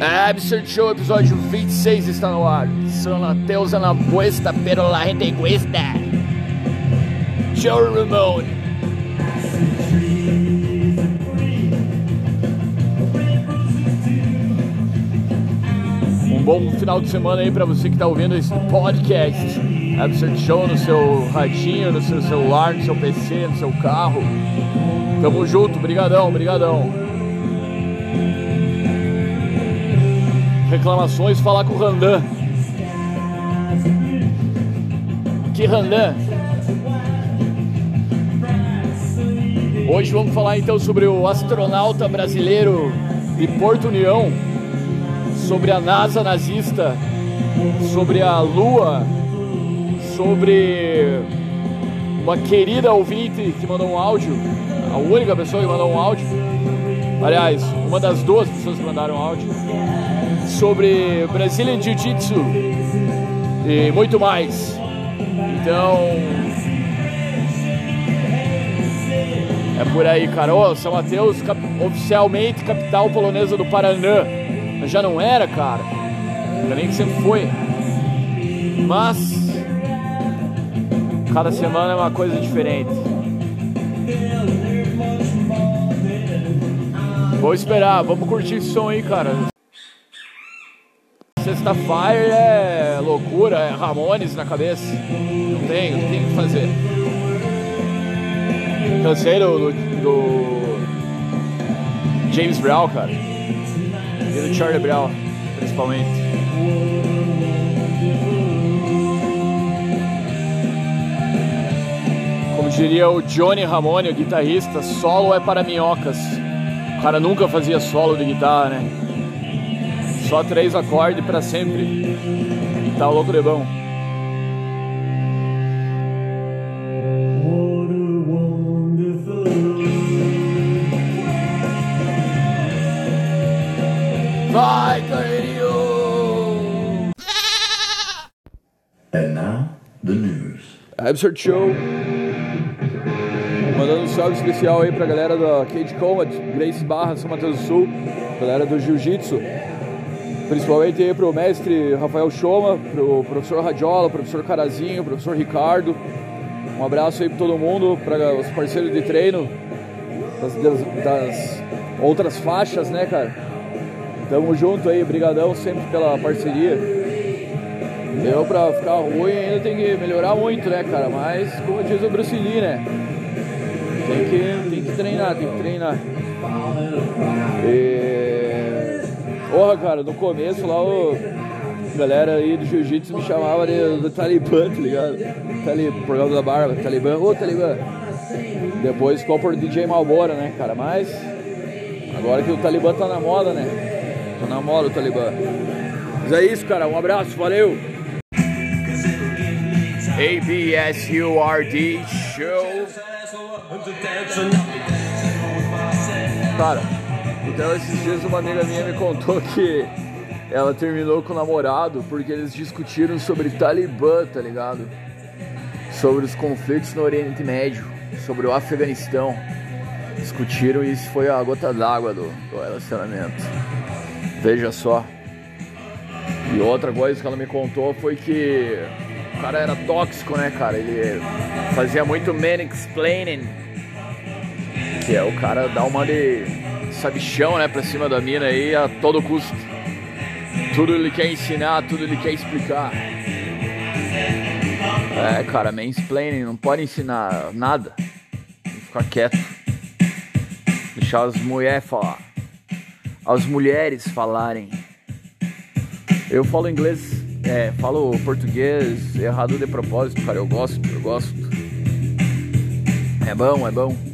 Absurd Show, episódio 26 está no ar. São Mateus na puesta, pero la gente cuesta. Joe Ramone. Um bom final de semana aí para você que está ouvindo esse podcast. Absurd Show no seu radinho, no seu celular, no seu PC, no seu carro. Tamo junto, brigadão, brigadão. Reclamações, falar com o Randan. Que Randan? Hoje vamos falar então sobre o astronauta brasileiro de Porto União, sobre a NASA nazista, sobre a Lua, sobre uma querida ouvinte que mandou um áudio, a única pessoa que mandou um áudio. Aliás, uma das duas pessoas que mandaram áudio sobre Brazilian Jiu-Jitsu e muito mais. Então, é por aí, cara. São Mateus, cap oficialmente capital polonesa do Paraná. Mas já não era, cara. Ainda nem que sempre foi. Mas, cada semana é uma coisa diferente. Vou esperar, vamos curtir esse som aí, cara. Sexta-feira é loucura, é Ramones na cabeça. Não tem, não tem o que fazer. Cansei do, do, do James Brown, cara. E do Charlie Brown, principalmente. Como diria o Johnny Ramone, o guitarrista, solo é para minhocas. Cara nunca fazia solo de guitarra, né? Só três acordes para sempre. E tá louco de bom. Vai, Carlinho! And now, the news. Absurd Show. Salve especial aí pra galera da Cage Combat, Grace Barra, São Mateus do Sul, galera do Jiu-Jitsu. Principalmente aí pro mestre Rafael Choma, pro professor Radiola, professor Carazinho, professor Ricardo. Um abraço aí pra todo mundo, para os parceiros de treino das, das, outras faixas, né, cara? Tamo junto aí, brigadão sempre pela parceria. Deu pra ficar ruim, ainda tem que melhorar muito, né, cara? Mas, como diz o Bruce Lee, né? Tem que, tem que treinar, tem que treinar. E... Porra, cara, no começo lá o... A galera aí do jiu-jitsu me chamava de, do Talibã, tá ligado? Tali... Programa da barba, Talibã, ô Talibã. Depois ficou por DJ Malbora, né, cara? Mas agora que o Talibã tá na moda, né? Tá na moda o Talibã. Mas é isso, cara. Um abraço, valeu! ABSURD Show. Cara, então esses dias uma amiga minha me contou que ela terminou com o namorado porque eles discutiram sobre Talibã, tá ligado? Sobre os conflitos no Oriente Médio, sobre o Afeganistão. Discutiram e isso foi a gota d'água do, do relacionamento. Veja só. E outra coisa que ela me contou foi que o cara era tóxico, né, cara? Ele fazia muito man explaining. Que é o cara dar uma de sabichão, né, pra cima da mina aí a todo custo. Tudo ele quer ensinar, tudo ele quer explicar. É, cara, mansplaining não pode ensinar nada. Ficar quieto. Deixar as mulheres falar. As mulheres falarem. Eu falo inglês é, falo português errado de propósito, cara. Eu gosto, eu gosto. É bom, é bom.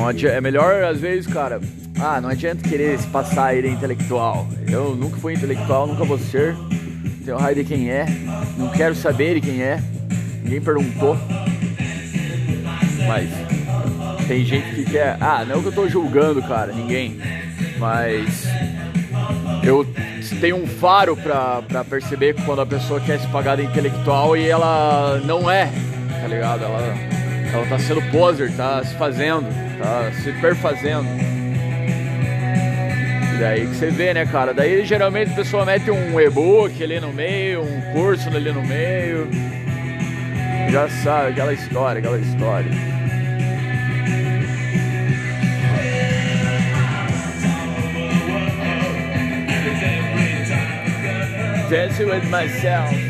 Não adianta, é melhor às vezes, cara. Ah, não adianta querer se passar ele intelectual. Eu nunca fui intelectual, nunca vou ser. Tenho raio de quem é. Não quero saber de quem é. Ninguém perguntou. Mas tem gente que quer. Ah, não que eu tô julgando, cara, ninguém. Mas eu tenho um faro pra, pra perceber quando a pessoa quer se pagar de intelectual e ela não é, tá ligado? Ela, ela tá sendo poser, tá se fazendo, tá se perfazendo. Daí que você vê, né, cara? Daí geralmente a pessoa mete um e-book ali no meio, um curso ali no meio. Já sabe, aquela história, aquela história. Dancing with myself.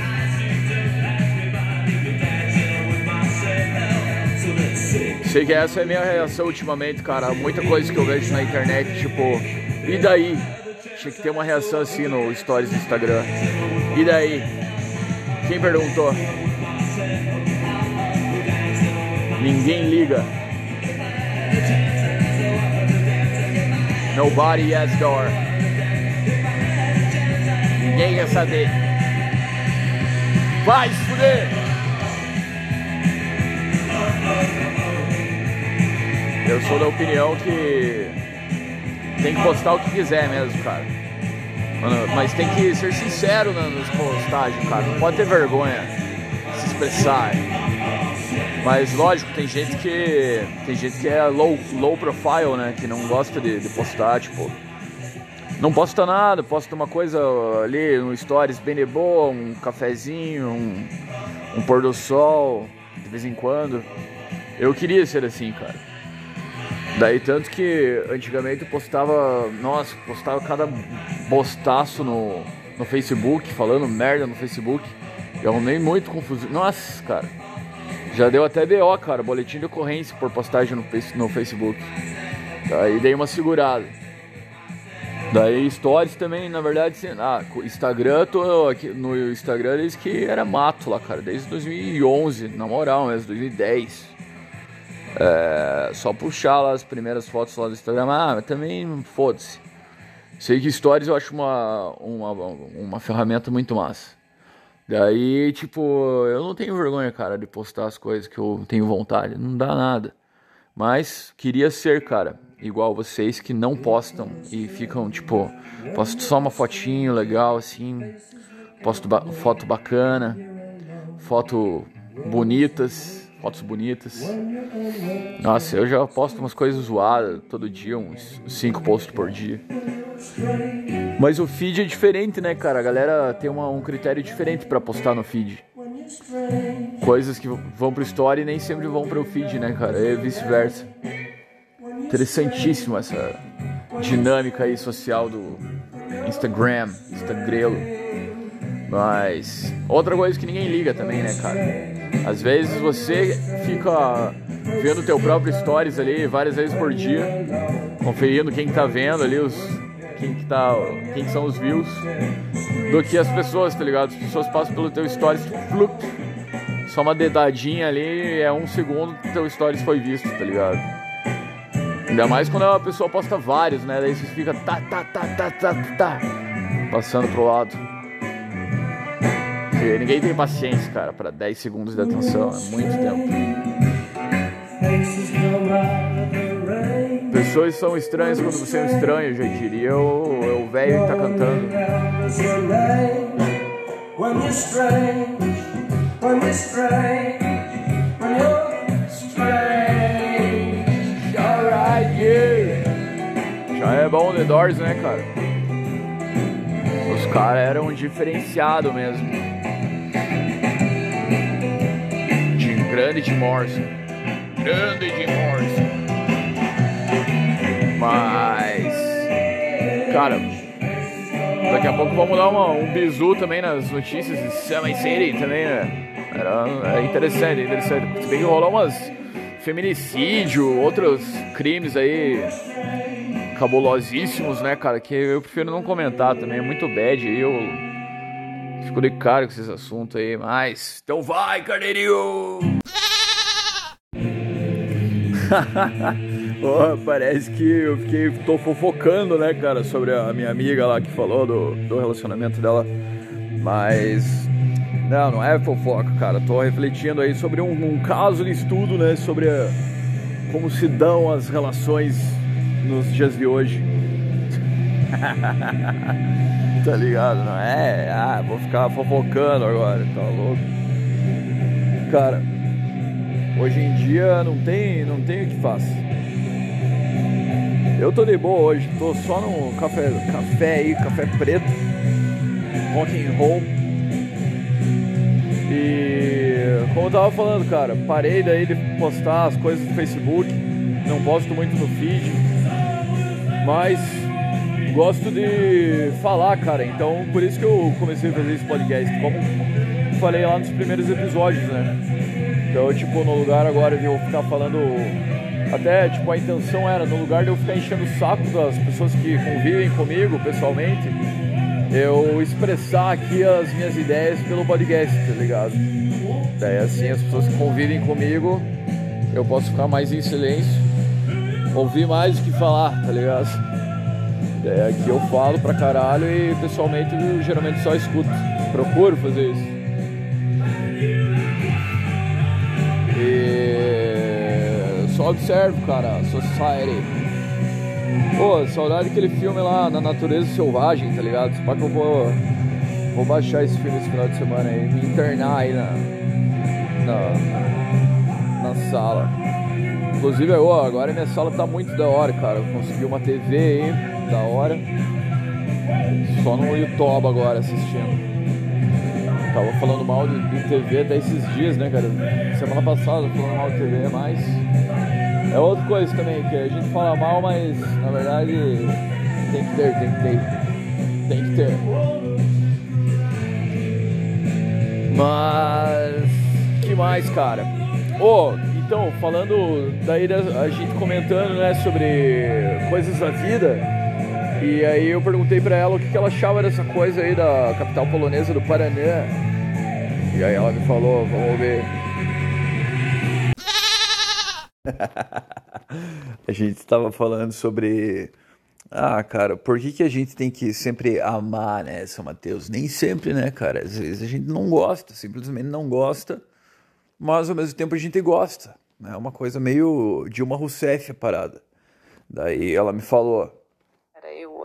Sei que essa é a minha reação ultimamente, cara. Muita coisa que eu vejo na internet, tipo, e daí? Tinha que ter uma reação assim no stories do Instagram. E daí? Quem perguntou? Ninguém liga. Nobody has door. Ninguém quer saber. Vai se fuder! Eu sou da opinião que tem que postar o que quiser mesmo, cara. Mas tem que ser sincero nas postagens, cara. Não pode ter vergonha de se expressar. Mas lógico, tem gente que. Tem gente que é low, low profile, né? Que não gosta de, de postar, tipo. Não posta nada, posta uma coisa ali no stories bem de boa, um cafezinho, um, um pôr do sol, de vez em quando. Eu queria ser assim, cara. Daí tanto que antigamente eu postava, nossa, postava cada bostaço no, no Facebook, falando merda no Facebook. Eu arrumei muito confusão. Nossa, cara. Já deu até BO, cara, boletim de ocorrência por postagem no, no Facebook. Daí dei uma segurada. Daí stories também, na verdade, ah, Instagram, tô aqui, no Instagram desde que era mato lá, cara, desde 2011, na moral mesmo, 2010. É, só puxar lá as primeiras fotos lá do Instagram, ah, também foda-se. Sei que Stories eu acho uma, uma, uma ferramenta muito massa. Daí, tipo, eu não tenho vergonha, cara, de postar as coisas que eu tenho vontade, não dá nada. Mas queria ser, cara, igual vocês que não postam e ficam, tipo, posto só uma fotinho legal assim, posto ba foto bacana, foto bonitas fotos bonitas. Nossa, eu já posto umas coisas zoadas todo dia, uns 5 posts por dia. Mas o feed é diferente, né, cara? A galera tem uma, um critério diferente para postar no feed. Coisas que vão pro story nem sempre vão pro feed, né, cara? E vice-versa. Interessantíssimo essa dinâmica aí social do Instagram, Instagrelo. Mas outra coisa que ninguém liga também, né, cara? Às vezes você fica vendo teu próprio stories ali várias vezes por dia, conferindo quem tá vendo ali os quem que tá, quem que são os views, do que as pessoas, tá ligado? As pessoas passam pelo teu stories, flup, só uma dedadinha ali, é um segundo que teu stories foi visto, tá ligado? Ainda mais quando a pessoa posta vários, né? Daí você fica tá, tá, tá, tá, tá, tá, passando pro lado. Porque ninguém tem paciência, cara, para 10 segundos de atenção, é muito tempo. Pessoas são estranhas quando você é um estranho, eu já diria o, o velho que tá cantando. Já é bom The Doors, né, cara? Os caras eram diferenciados mesmo. Grande de Morrison. Grande de Morrison. Mas. Cara. Daqui a pouco vamos dar uma, um bizu também nas notícias de Seven City também, né? Era, é interessante, interessante. Se bem que rolou umas feminicídio, outros crimes aí cabulosíssimos, né, cara? Que eu prefiro não comentar também, é muito bad. Eu fico de cara com esses assuntos aí, mas. Então vai, carneirinho! oh, parece que eu fiquei, tô fofocando, né, cara, sobre a minha amiga lá que falou do, do relacionamento dela. Mas não, não é fofoca, cara. Tô refletindo aí sobre um, um caso de estudo, né, sobre a, como se dão as relações nos dias de hoje. tá ligado? Não é? Ah, vou ficar fofocando agora, tá louco? Cara, Hoje em dia não tem, não tem o que faça. Eu tô de boa hoje, tô só no café, café aí, café preto, rock and roll. E como eu tava falando, cara, parei daí de postar as coisas no Facebook, não posto muito no feed, mas gosto de falar, cara. Então por isso que eu comecei a fazer esse podcast, como falei lá nos primeiros episódios, né? Então, tipo, no lugar agora de eu ficar falando até, tipo, a intenção era, no lugar de eu ficar enchendo o saco das pessoas que convivem comigo pessoalmente, eu expressar aqui as minhas ideias pelo podcast, tá ligado? Daí assim as pessoas que convivem comigo, eu posso ficar mais em silêncio, ouvir mais do que falar, tá ligado? Daí aqui eu falo pra caralho e pessoalmente eu geralmente só escuto. Procuro fazer isso. só observo, cara, Society. Pô, saudade daquele filme lá, Na Natureza Selvagem, tá ligado? Só que eu vou, vou baixar esse filme esse final de semana aí, me internar aí na, na, na sala. Inclusive, ó, agora minha sala tá muito da hora, cara. Eu consegui uma TV aí, da hora. Só no YouTube agora assistindo. Tava falando mal de, de TV até esses dias, né, cara? Semana passada falando mal de TV, mas é outra coisa também, que a gente fala mal, mas na verdade tem que ter, tem que ter. Tem que ter. Mas que mais, cara? Oh, então, falando daí a gente comentando, né, sobre coisas da vida. E aí eu perguntei para ela o que, que ela achava dessa coisa aí da capital polonesa do Paraná. E aí ela me falou, vamos ver. a gente estava falando sobre. Ah, cara, por que, que a gente tem que sempre amar, né, São Mateus? Nem sempre, né, cara? Às vezes a gente não gosta, simplesmente não gosta, mas ao mesmo tempo a gente gosta. É uma coisa meio Dilma Rousseff a parada. Daí ela me falou: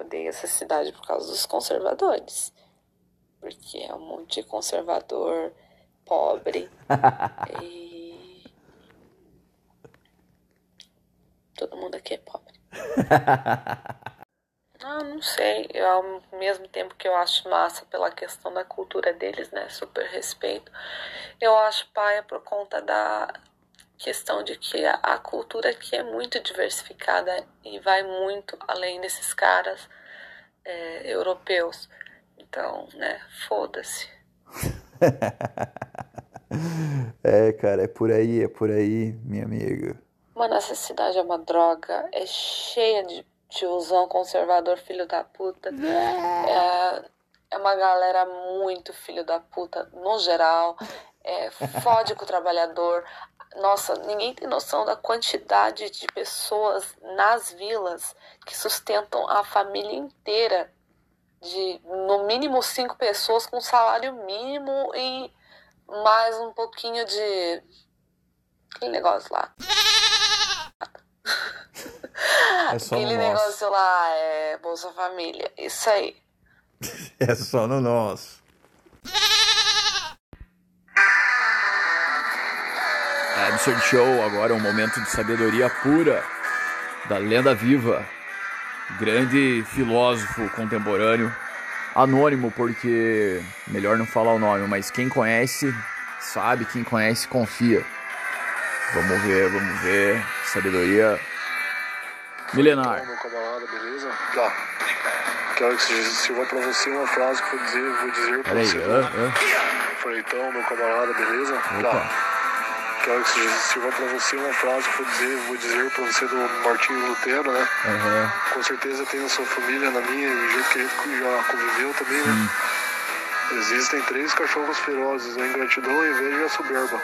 odeio essa cidade por causa dos conservadores. Porque é um monte de conservador pobre. e Todo mundo aqui é pobre. ah, não sei. Eu, ao mesmo tempo que eu acho massa pela questão da cultura deles, né? Super respeito. Eu acho paia por conta da questão de que a, a cultura aqui é muito diversificada e vai muito além desses caras é, europeus. Então, né? Foda-se. é, cara, é por aí, é por aí, minha amiga. Mano, essa cidade é uma droga. É cheia de tiozão conservador, filho da puta. É, é uma galera muito filho da puta, no geral. É, fode com o trabalhador. Nossa, ninguém tem noção da quantidade de pessoas nas vilas que sustentam a família inteira. De no mínimo cinco pessoas com salário mínimo e mais um pouquinho de. aquele negócio lá. É só Aquele negócio lá, é Bolsa Família. Isso aí. é só no nosso. Absurd Show, agora um momento de sabedoria pura da lenda viva, grande filósofo contemporâneo, anônimo porque melhor não falar o nome, mas quem conhece sabe, quem conhece confia. Vamos ver, vamos ver, sabedoria Milenar. Meu camarada, beleza? Tá. Quero que sirva pra você uma frase que eu vou dizer, vou dizer pra Peraí, você. Uh, uh. Falei, então, meu camarada, beleza? Opa. Tá. Quero que sirva pra você uma frase que eu vou dizer, vou dizer pra você do Martinho Lutero, né? Uhum. Com certeza tem na sua família, na minha, do jeito que a gente já conviveu também, né? Existem três cachorros ferozes, a ingratidão, a inveja e a soberba.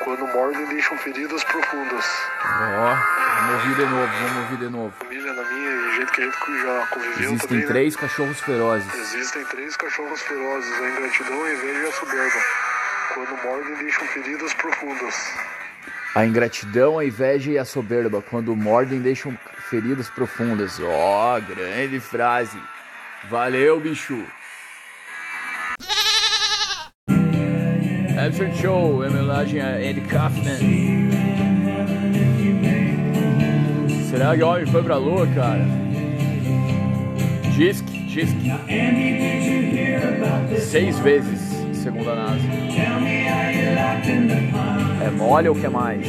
Quando mordem, deixam feridas profundas. Ó, oh, vamos ouvir de novo, vamos ouvir de novo. Família na minha, do jeito que a gente já conviveu Existem também, né? três né? cachorros ferozes. Existem três cachorros ferozes, a ingratidão, a inveja e a soberba. Quando mordem, deixam feridas profundas. A ingratidão, a inveja e a soberba, quando mordem, deixam feridas profundas. Ó, oh, grande frase. Valeu, bicho. Absurd Show, em homenagem a Andy Kaufman. Será que o homem foi pra lua, cara? Diz que, diz que. Seis vezes, segundo a NASA. É mole ou quer mais?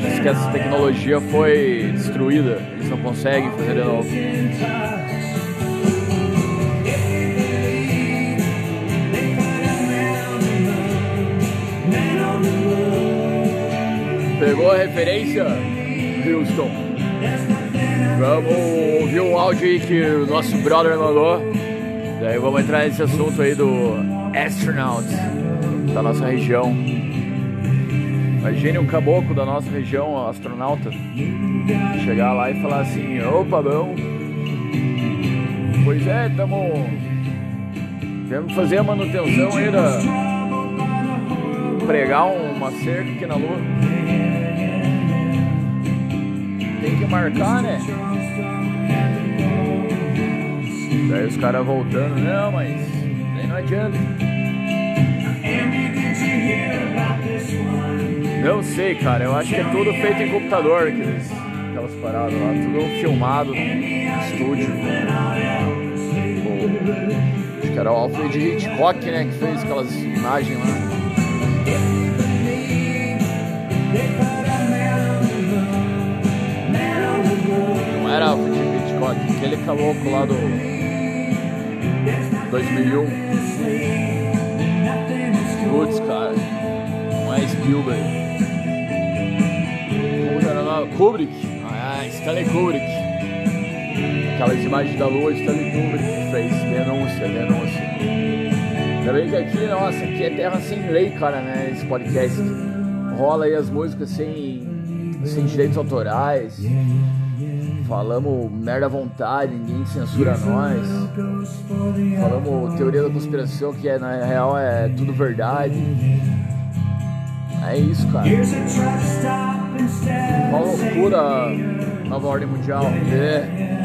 Diz que essa tecnologia foi destruída, eles não conseguem fazer de novo. Pegou a referência, Houston? Vamos ouvir um áudio aí que o nosso brother mandou. Daí vamos entrar nesse assunto aí do astronaut da nossa região. Imagine um caboclo da nossa região, astronauta, chegar lá e falar assim: opa, bom. Pois é, estamos. Temos que fazer a manutenção aí da. Pregar uma cerca aqui na lua. Tem que marcar, né? Daí os caras voltando, não, mas daí não adianta. Não sei, cara, eu acho que é tudo feito em computador, aqueles, aquelas paradas lá, tudo filmado no estúdio. Acho que era o Alfred Hitchcock, né, que fez aquelas imagens lá. Não era Alfred Hitchcock, aquele caboclo lá do 2001. Putz, cara, não é Spielberg. Como era o nome? Kubrick. Ah, Stanley Kubrick. Aquelas imagens da lua, Stanley Kubrick fez denúncia, denúncia. Ainda bem que aqui, nossa, aqui é terra sem lei, cara, né? Esse podcast. Rola aí as músicas sem, sem direitos autorais. Falamos merda à vontade, ninguém censura nós. Falamos teoria da conspiração, que é, na real é tudo verdade. É isso, cara. Uma loucura nova ordem mundial. É.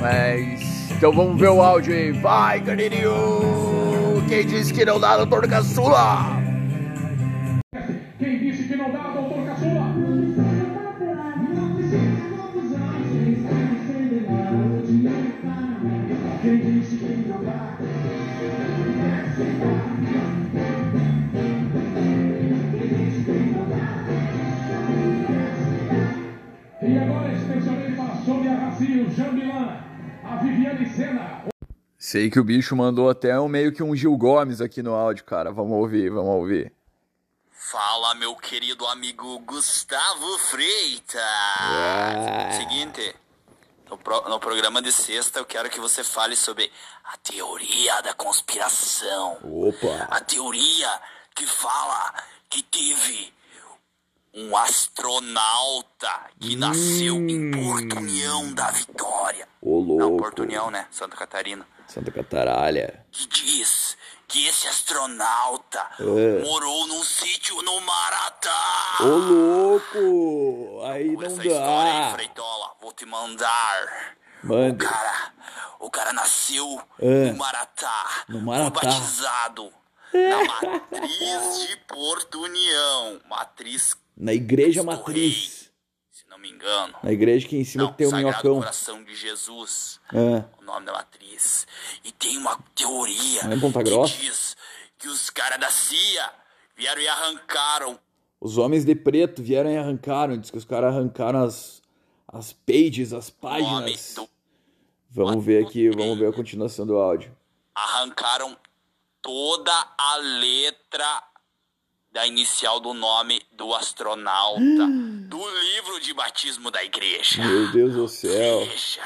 Mas. Então vamos ver o áudio aí. Vai, Canirinho! Quem disse que não dá, doutor Caçula? Sei que o bicho mandou até um meio que um Gil Gomes aqui no áudio, cara. Vamos ouvir, vamos ouvir. Fala, meu querido amigo Gustavo Freitas. Seguinte, no, pro- no programa de sexta eu quero que você fale sobre a teoria da conspiração. Opa! A teoria que fala que teve um astronauta que nasceu em Porto União da Vitória. Ô Não, louco! Porto União, né? Santa Catarina. Santa Cataralha. que diz que esse astronauta É. morou num sítio no Maratá. Ô louco! Aí Por não essa história aí, dá. Freitola, vou te mandar. O Manda. cara, o cara nasceu É. no Maratá. No Maratá. Foi batizado na matriz de Porto União. Matriz, Na igreja matriz. se não me engano. Na igreja que em cima Não, que tem o Sagrado minhocão. Coração de Jesus. É. o nome da matriz. E tem uma teoria Não é Ponta que diz que os caras da CIA vieram e arrancaram Os homens de preto vieram e arrancaram. Diz que os caras arrancaram as, as pages, as páginas. do. Vamos ver aqui, vamos ver a continuação do áudio. Arrancaram toda a letra da inicial do nome do astronauta do livro de batismo da igreja. Meu Deus do céu. Veja,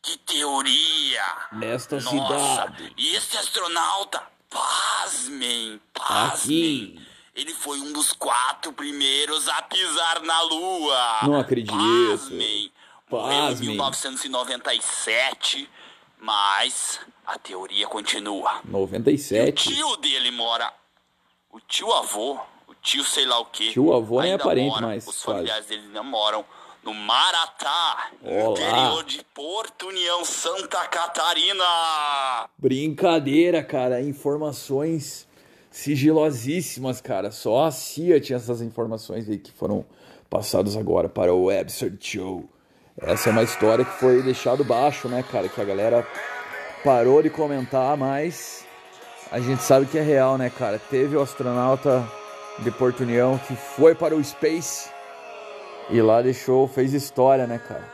que teoria! Nesta Nossa, cidade. e esse astronauta, pasmem, pasmem. Aqui. Ele foi um dos quatro primeiros a pisar na Lua. Não acredito. Pasmem. Morreu em Pasmem. 1997, mas a teoria continua. O 97. tio dele mora. O tio avô, o tio sei lá o que. Tio avô nem é parente mais, Os quase. familiares dele não moram no Maratá, Olá. interior de Porto União, Santa Catarina. Brincadeira, cara. Informações sigilosíssimas, cara. Só a CIA tinha essas informações aí que foram passados agora para o Absurd Show. Essa é uma história que foi deixado baixo, né, cara? Que a galera parou de comentar, mas a gente sabe que é real, né, cara? Teve o astronauta de Porto União que foi para o Space e lá deixou, fez história, né, cara?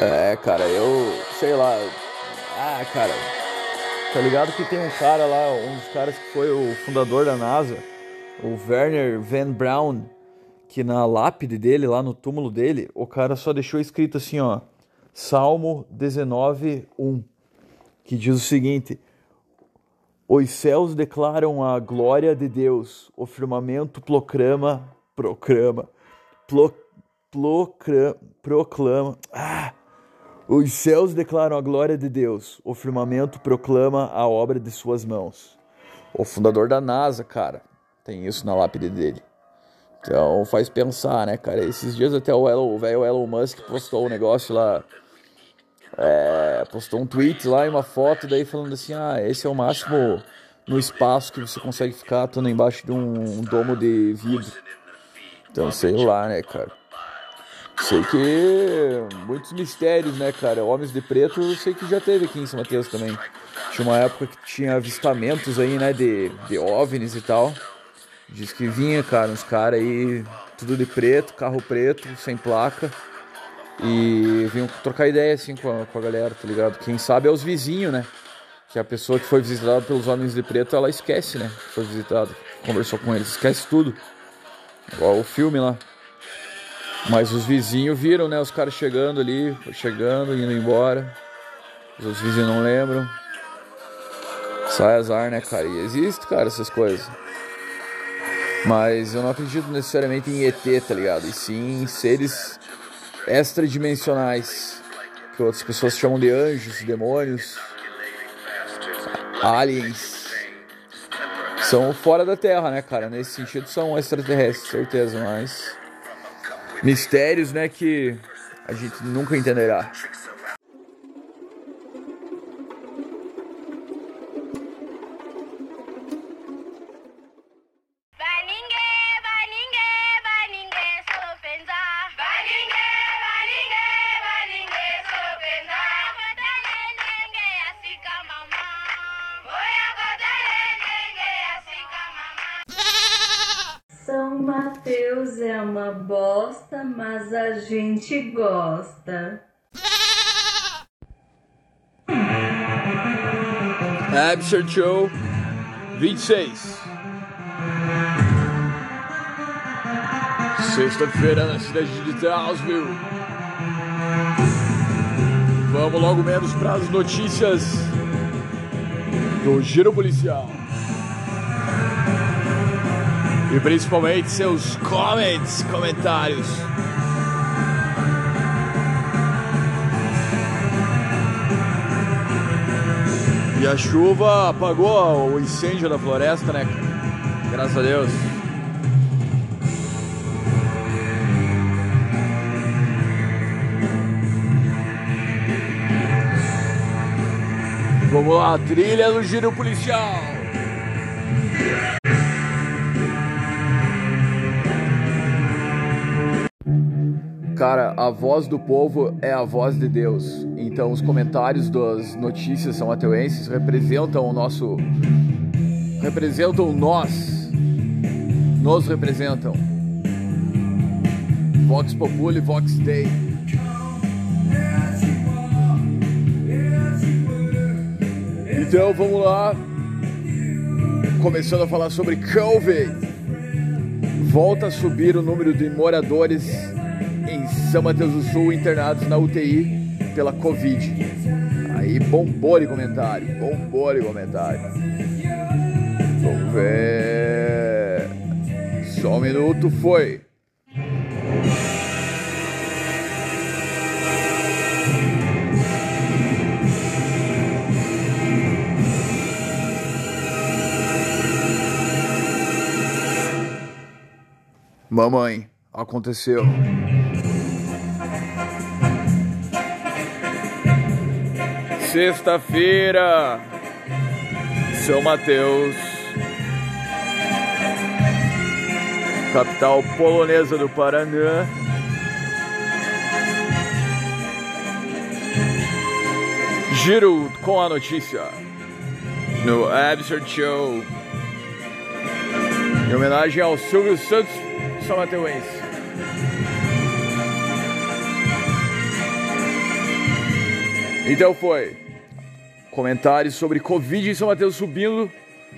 É, cara, eu sei lá. Ah, cara, tá ligado que tem um cara lá, um dos caras que foi o fundador da NASA, o Werner Van Braun, que na lápide dele, lá no túmulo dele, o cara só deixou escrito assim, ó, Salmo 19, 1, que diz o seguinte: Os céus declaram a glória de Deus, o firmamento proclama, proclama, pro, proclama, proclama, ah, os céus declaram a glória de Deus, o firmamento proclama a obra de suas mãos. O fundador da NASA, cara, tem isso na lápide dele. Então faz pensar, né, cara? Esses dias até o, Elon, velho Elon Musk postou um negócio lá. É, postou um tweet lá e uma foto daí falando assim: ah, esse é o máximo no espaço que você consegue ficar estando embaixo de um, domo de vidro. Então sei lá, né, cara? Sei que muitos mistérios, né, cara? Homens de Preto, eu sei que já teve aqui em São Mateus também. Tinha uma época que tinha avistamentos aí, né, de, de OVNIs e tal. Diz que vinha, cara, uns caras aí, tudo de preto, carro preto, sem placa. E vinham trocar ideia, assim, com a, com a galera, tá ligado? Quem sabe é os vizinhos, né? Que a pessoa que foi visitada pelos homens de preto, ela esquece, né? Foi visitada, conversou com eles, esquece tudo. Igual o filme lá. Mas os vizinhos viram, né? Os caras chegando ali, chegando, indo embora. Os vizinhos não lembram. Sai azar, né, cara? E existe, cara, essas coisas. Mas eu não acredito necessariamente em ET, tá ligado? E sim em seres extradimensionais. Que outras pessoas chamam de anjos, demônios, aliens. São fora da Terra, né, cara? Nesse sentido são extraterrestres, certeza, mas. Mistérios, né, que a gente nunca entenderá. Gente gosta. Absurd Show 26. Sexta-feira na cidade de Townsville. Vamos logo menos para as notícias do Giro Policial. E principalmente seus comments, comentários. E a chuva apagou o incêndio da floresta, né? Graças a Deus. Vamos lá, trilha do giro policial. Cara, a voz do povo é a voz de Deus. Então, os comentários das notícias são ateuenses representam o nosso. representam nós. Nos representam. Vox Populi, Vox Dei. Então, vamos lá. Começando a falar sobre Covid. Volta a subir o número de moradores são Mateus do Sul internados na UTI pela Covid. Aí bombou de comentário, bombou de comentário. Vamos ver. Só um minuto, foi. Mamãe, aconteceu. Sexta-feira, São Mateus. capital polonesa do Paraná. Giro com a notícia no Absurd Show. Em homenagem ao Silvio Santos São Mateuense. Então foi. Comentários sobre Covid em São Mateus subindo.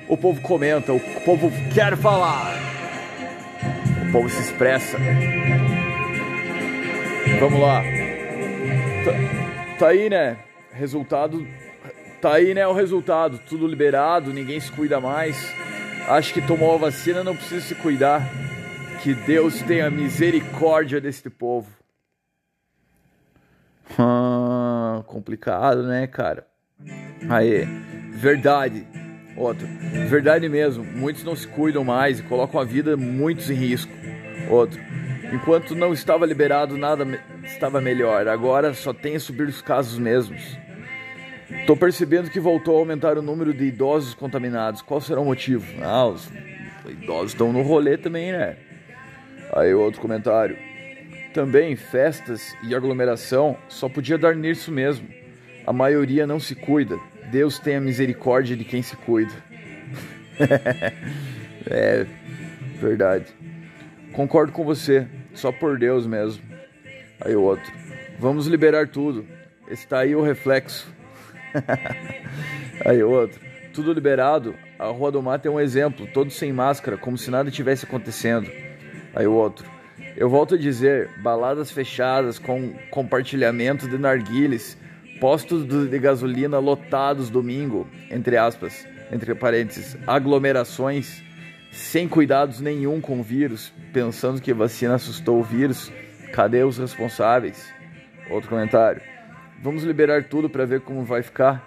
O povo comenta, o povo quer falar. O povo se expressa. Vamos lá. Tá, tá aí, né? Resultado. Tá aí, né? O resultado. Tudo liberado, ninguém se cuida mais. Acho que tomou a vacina, não precisa se cuidar. Que Deus tenha misericórdia deste povo. Ah, complicado, né, cara? Aí, verdade. Outro, verdade mesmo. Muitos não se cuidam mais e colocam a vida muitos em risco. Outro, enquanto não estava liberado, nada estava melhor. Agora só tem a subir os casos mesmos. Tô percebendo que voltou a aumentar o número de idosos contaminados. Qual será o motivo? Ah, os idosos estão no rolê também, né? Aí outro comentário. Também festas e aglomeração só podia dar nisso mesmo. A maioria não se cuida. Deus tenha misericórdia de quem se cuida. é verdade. Concordo com você. Só por Deus mesmo. Aí o outro. Vamos liberar tudo. Está aí o reflexo. aí o outro. Tudo liberado. A Rua do Mato é um exemplo. Todos sem máscara, como se nada tivesse acontecendo. Aí o outro. Eu volto a dizer, baladas fechadas com compartilhamento de narguiles, postos de gasolina lotados domingo, entre aspas, entre parênteses, aglomerações, sem cuidados nenhum com o vírus, pensando que a vacina assustou o vírus. Cadê os responsáveis? Outro comentário. Vamos liberar tudo para ver como vai ficar.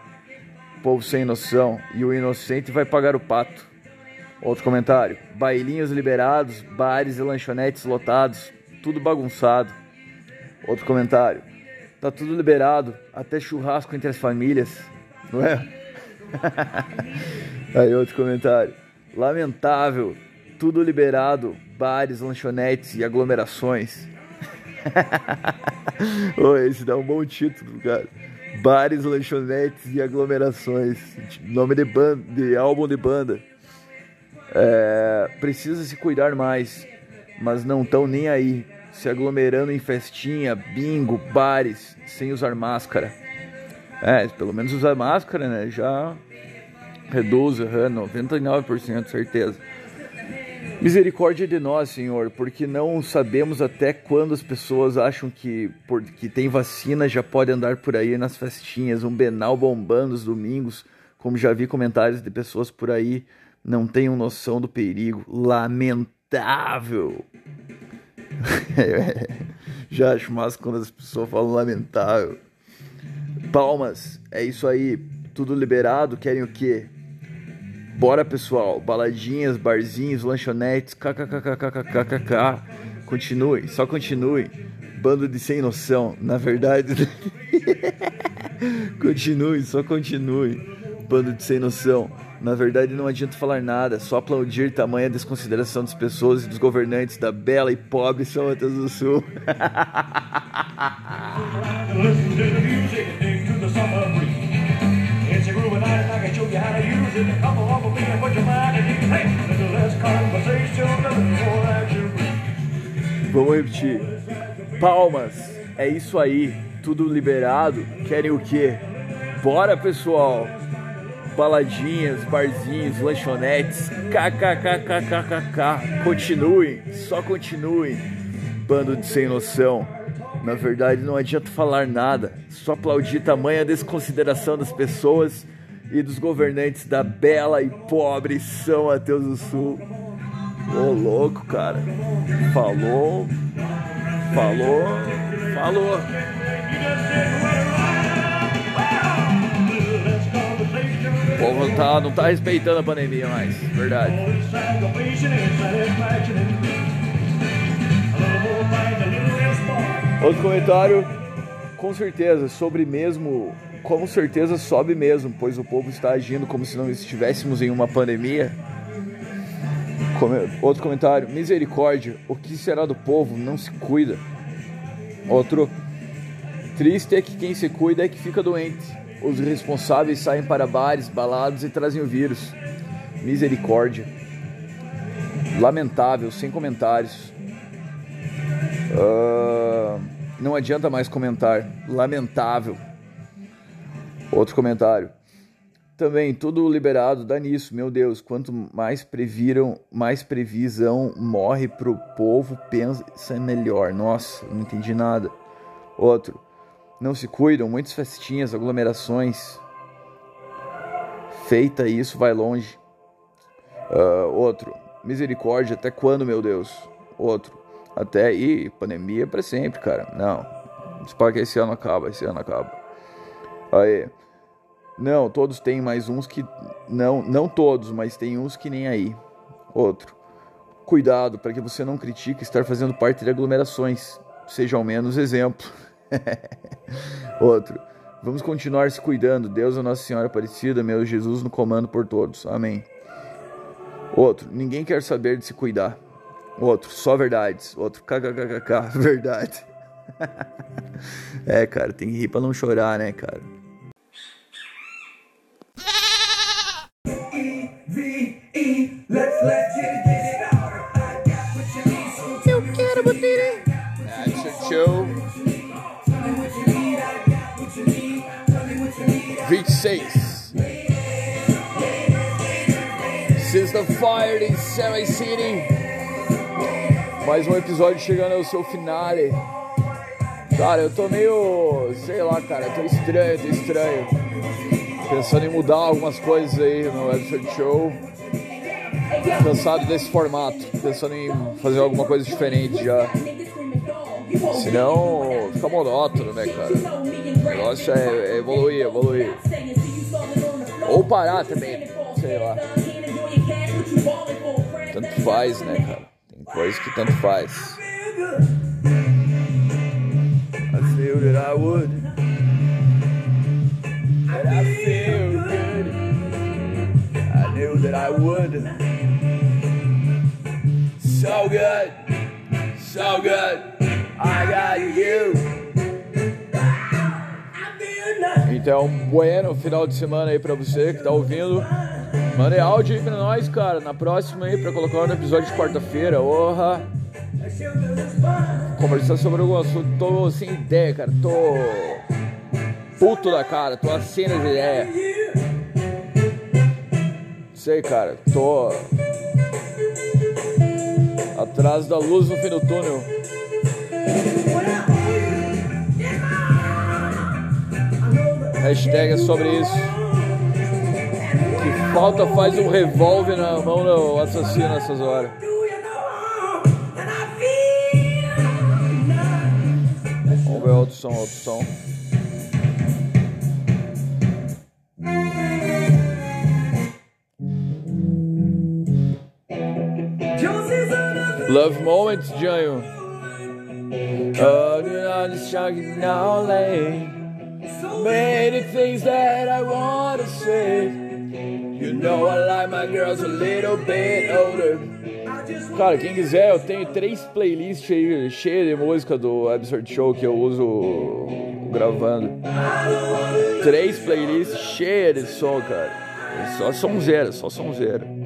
Povo sem noção e o inocente vai pagar o pato. Outro comentário: bailinhos liberados, bares e lanchonetes lotados, tudo bagunçado. Outro comentário: tá tudo liberado, até churrasco entre as famílias, não é? Aí outro comentário: lamentável, tudo liberado, bares, lanchonetes e aglomerações. oh, esse dá um bom título, cara. Bares, lanchonetes e aglomerações. Nome de, banda, de álbum de banda. É, precisa se cuidar mais, mas não estão nem aí, se aglomerando em festinha, bingo, bares, sem usar máscara. É, pelo menos usar máscara, né? Já reduz, uhum, 99%, certeza. Misericórdia de nós, Senhor, porque não sabemos até quando as pessoas acham que porque tem vacina já pode andar por aí nas festinhas, um benal bombando os domingos, como já vi comentários de pessoas por aí não tenham noção do perigo. Lamentável. Já acho massa quando as pessoas falam lamentável. Palmas, é isso aí. Tudo liberado, querem o quê? Bora pessoal, baladinhas, barzinhos, lanchonetes, kkkkkkk. Continue, só continue. Bando de sem noção, na verdade. continue, só continue. Bando de sem noção. Na verdade, não adianta falar nada, só aplaudir tamanha desconsideração das pessoas e dos governantes da bela e pobre São Mateus do Sul. Vamos repetir. Palmas, é isso aí. Tudo liberado. Querem o quê? Bora, pessoal! Baladinhas, barzinhos, lanchonetes, kkkkkkk. Continuem, só continuem. Bando de sem noção. Na verdade, não adianta falar nada, só aplaudir tamanha desconsideração das pessoas e dos governantes da bela e pobre São Mateus do Sul. Ô louco, cara. Falou, falou, falou. Povo tá, não tá respeitando a pandemia mais, verdade. Outro comentário, com certeza, sobre mesmo, com certeza sobe mesmo, pois o povo está agindo como se não estivéssemos em uma pandemia. Outro comentário: Misericórdia, o que será do povo? Não se cuida. Outro: Triste é que quem se cuida é que fica doente. Os responsáveis saem para bares, baladas e trazem o vírus. Misericórdia. Lamentável, sem comentários. Uh, não adianta mais comentar. Lamentável. Outro comentário. Também tudo liberado dá nisso, meu Deus. Quanto mais previram, mais previsão morre pro povo, pensa melhor. Nossa, não entendi nada. Outro. Não se cuidam, muitas festinhas, aglomerações. Feita isso, vai longe. Uh, outro. Misericórdia, até quando, meu Deus? Outro. Até aí, pandemia para sempre, cara. Não. Espero que esse ano acaba, esse ano acaba. Aí. Não, todos têm mais uns que. Não, não todos, mas tem uns que nem aí. Outro. Cuidado para que você não critique estar fazendo parte de aglomerações. Seja ao menos exemplo. Outro. Vamos continuar se cuidando. Deus é Nossa Senhora Aparecida, meu Jesus no comando por todos. Amém. Outro. Ninguém quer saber de se cuidar. Outro. Só verdades. Outro. KKKK. Verdade. é, cara, tem que rir pra não chorar, né, cara? 26. Since the fire in Sammy City. Mais um episódio chegando ao seu finale. Cara, eu tô meio. sei lá, cara, tô estranho, tô estranho. Pensando em mudar algumas coisas aí no Episode Show. Cansado desse formato. Pensando em fazer alguma coisa diferente já. Senão fica monótono, né, cara? Negócio é, é evoluir, evoluir. Ou parar também, sei lá. Tanto faz, né, cara? Tem coisa que tanto faz. Would. Would. So good. So good. I got you. Então, bueno, final de semana aí pra você que tá ouvindo. Manda áudio aí pra nós, cara. Na próxima aí, pra colocar no episódio de quarta-feira. Orra! Conversar sobre algum assunto. Tô sem ideia, cara. Tô puto da cara. Tô assim de ideia. Sei, cara. Tô atrás da luz no fim do túnel. Hashtag é sobre isso. Que falta faz um revólver na mão do assassino nessas horas. Vamos ver outro som, outro som. Love Moments, Janho. Oh, now Many things that I wanna say. You know I like my girls a little bit older. Cara, quem quiser, eu tenho três playlists cheias de música do Absurd Show que eu uso gravando. Três playlists cheias de som, cara. Só som zero, só som zero.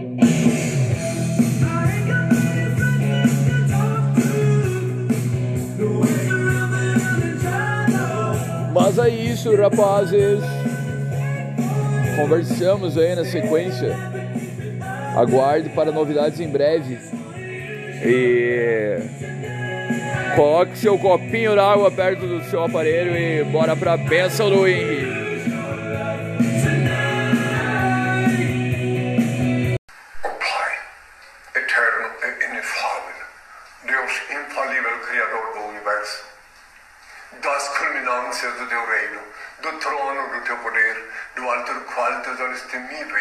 Mas é isso, rapazes. Conversamos aí na sequência. Aguarde para novidades em breve. E coloque seu copinho d'água perto do seu aparelho e bora pra bênção do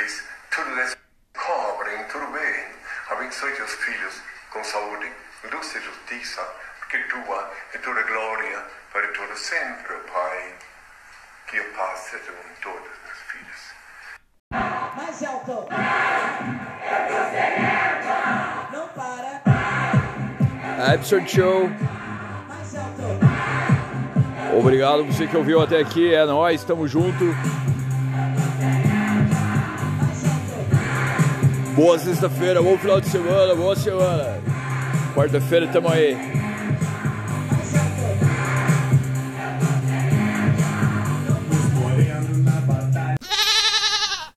fez tudo isso cobrem, bem. Abençoe teus filhos com saúde, luz e justiça, porque tua é toda glória para todo sempre, Pai. Que a paz seja com todos os filhos. Mais alto. Não para. A Show. Mais alto. Obrigado você que ouviu até aqui. É nós, estamos juntos. Boa sexta-feira, bom final de semana, boa semana. Quarta-feira tamo aí.